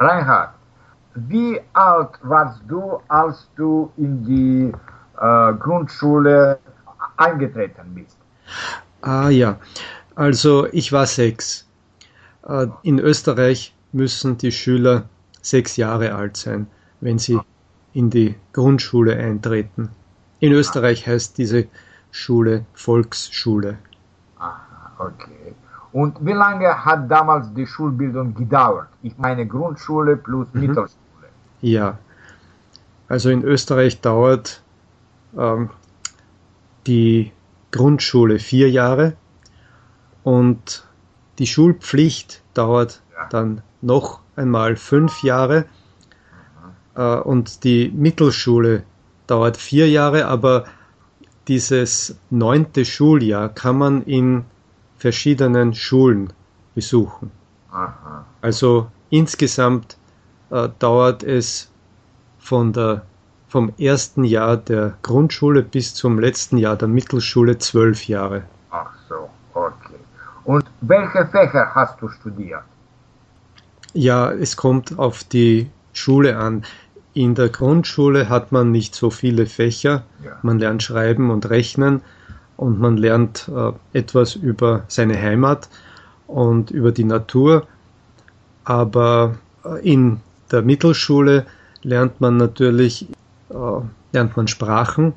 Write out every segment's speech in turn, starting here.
Reinhard, wie alt warst du, als du in die äh, Grundschule eingetreten bist? Ah ja, also ich war sechs. Äh, in Österreich müssen die Schüler sechs Jahre alt sein, wenn sie in die Grundschule eintreten. In Österreich heißt diese Schule Volksschule. Aha, okay. Und wie lange hat damals die Schulbildung gedauert? Ich meine Grundschule plus mhm. Mittelschule. Ja, also in Österreich dauert ähm, die Grundschule vier Jahre und die Schulpflicht dauert ja. dann noch einmal fünf Jahre äh, und die Mittelschule dauert vier Jahre, aber dieses neunte Schuljahr kann man in verschiedenen Schulen besuchen. Aha. Also insgesamt äh, dauert es von der, vom ersten Jahr der Grundschule bis zum letzten Jahr der Mittelschule zwölf Jahre. Ach so, okay. Und welche Fächer hast du studiert? Ja, es kommt auf die Schule an. In der Grundschule hat man nicht so viele Fächer. Ja. Man lernt schreiben und rechnen und man lernt äh, etwas über seine Heimat und über die Natur. Aber äh, in der Mittelschule lernt man natürlich äh, lernt man Sprachen.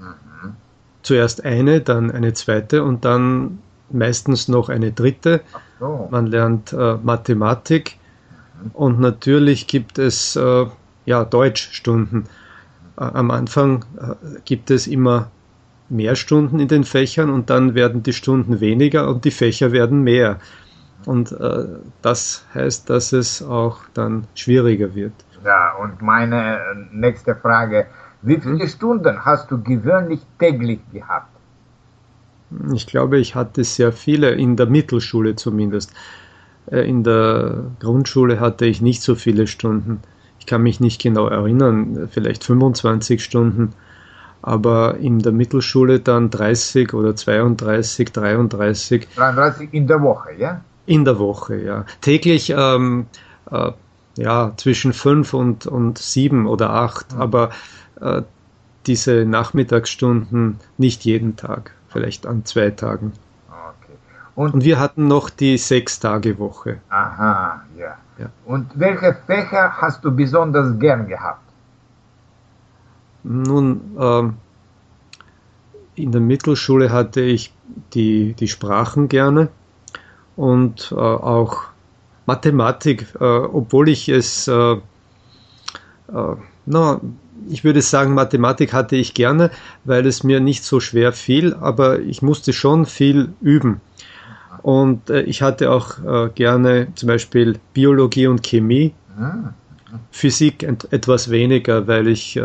Mhm. Zuerst eine, dann eine zweite und dann meistens noch eine dritte. So. Man lernt äh, Mathematik mhm. und natürlich gibt es äh, ja, Deutschstunden. Äh, am Anfang gibt es immer mehr Stunden in den Fächern und dann werden die Stunden weniger und die Fächer werden mehr. Und äh, das heißt, dass es auch dann schwieriger wird. Ja, und meine nächste Frage, wie viele hm? Stunden hast du gewöhnlich täglich gehabt? Ich glaube, ich hatte sehr viele, in der Mittelschule zumindest. In der Grundschule hatte ich nicht so viele Stunden ich kann mich nicht genau erinnern, vielleicht 25 Stunden, aber in der Mittelschule dann 30 oder 32, 33. 33 in der Woche, ja? In der Woche, ja. Täglich ähm, äh, ja, zwischen fünf und, und sieben oder acht, mhm. aber äh, diese Nachmittagsstunden nicht jeden Tag, vielleicht an zwei Tagen. Okay. Und, und wir hatten noch die Sechs-Tage-Woche. Aha, ja. Ja. Und welche Fächer hast du besonders gern gehabt? Nun, ähm, in der Mittelschule hatte ich die, die Sprachen gerne und äh, auch Mathematik, äh, obwohl ich es, äh, äh na, ich würde sagen, Mathematik hatte ich gerne, weil es mir nicht so schwer fiel, aber ich musste schon viel üben. Und äh, ich hatte auch äh, gerne zum Beispiel Biologie und Chemie. Ah. Physik et etwas weniger, weil ich,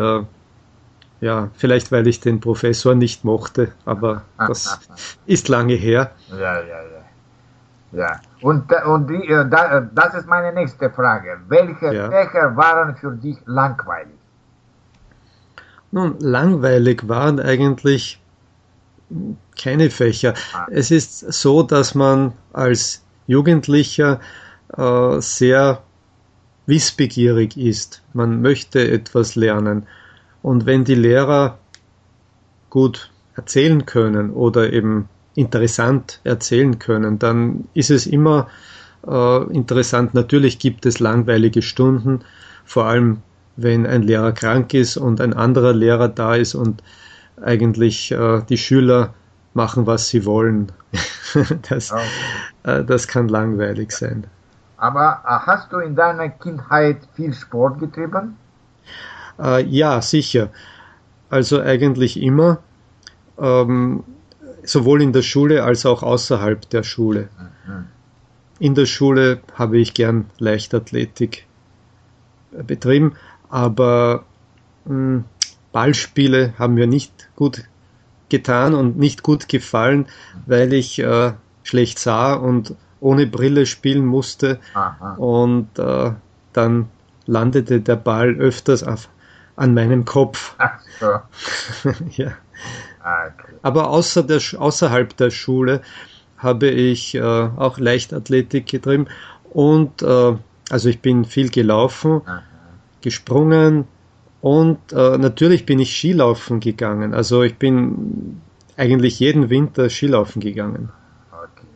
ja, vielleicht weil ich den Professor nicht mochte, aber das ist lange her. Ja, ja, ja. Ja, und, und die, äh, äh, das ist meine nächste Frage. Welche ja. Fächer waren für dich langweilig? Nun, langweilig waren eigentlich keine Fächer. Ah. Es ist so, dass man als Jugendlicher äh, sehr wissbegierig ist. Man möchte etwas lernen. Und wenn die Lehrer gut erzählen können oder eben interessant erzählen können, dann ist es immer äh, interessant. Natürlich gibt es langweilige Stunden, vor allem wenn ein Lehrer krank ist und ein anderer Lehrer da ist und eigentlich äh, die Schüler machen, was sie wollen. das, äh, das kann langweilig sein. Aber äh, hast du in deiner Kindheit viel Sport getrieben? Äh, ja, sicher. Also eigentlich immer. Ähm, sowohl in der Schule als auch außerhalb der Schule. In der Schule habe ich gern Leichtathletik äh, betrieben, aber mh, hm, Ballspiele haben mir nicht gut getan und nicht gut gefallen, weil ich äh, schlecht sah und ohne Brille spielen musste. Aha. Und äh, dann landete der Ball öfters auf, an meinem Kopf. Ach so. ja. Ah, okay. Aber außer der, außerhalb der Schule habe ich äh, auch Leichtathletik getrieben und äh, Also ich bin viel gelaufen, Aha. gesprungen und äh, natürlich bin ich Skilaufen gegangen. Also ich bin eigentlich jeden Winter Skilaufen gegangen. Okay.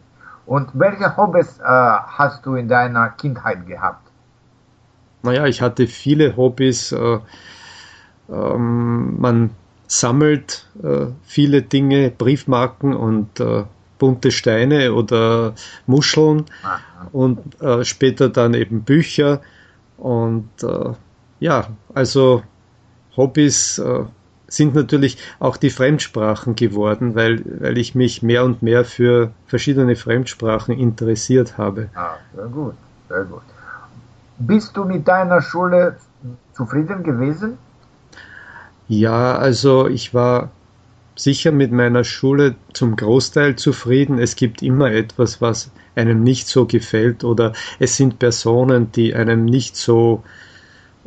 Und welche Hobbys äh, hast du in deiner Kindheit gehabt? Naja, ich hatte viele Hobbys. Äh, ähm, man sammelt äh, viele Dinge, Briefmarken und äh, bunte Steine oder Muscheln Aha. und äh, später dann eben Bücher. Und äh, ja, also Hobbys äh, sind natürlich auch die Fremdsprachen geworden, weil, weil ich mich mehr und mehr für verschiedene Fremdsprachen interessiert habe. Ah, sehr gut, sehr gut. Bist du mit deiner Schule zufrieden gewesen? Ja, also ich war sicher mit meiner Schule zum Großteil zufrieden. Es gibt immer etwas, was einem nicht so gefällt oder es sind Personen, die einem nicht so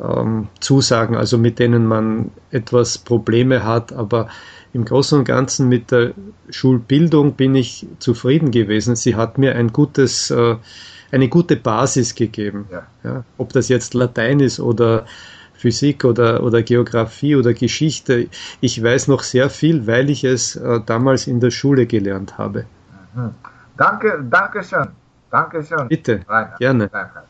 ähm, zusagen, also mit denen man etwas Probleme hat, aber im Großen und Ganzen mit der Schulbildung bin ich zufrieden gewesen. Sie hat mir ein gutes, äh, eine gute Basis gegeben. Ja. Ja, ob das jetzt Latein ist oder Physik oder, oder Geografie oder Geschichte. Ich weiß noch sehr viel, weil ich es äh, damals in der Schule gelernt habe. Mhm. Danke, danke schön. Danke schön. Bitte, Rainer. gerne. Danke.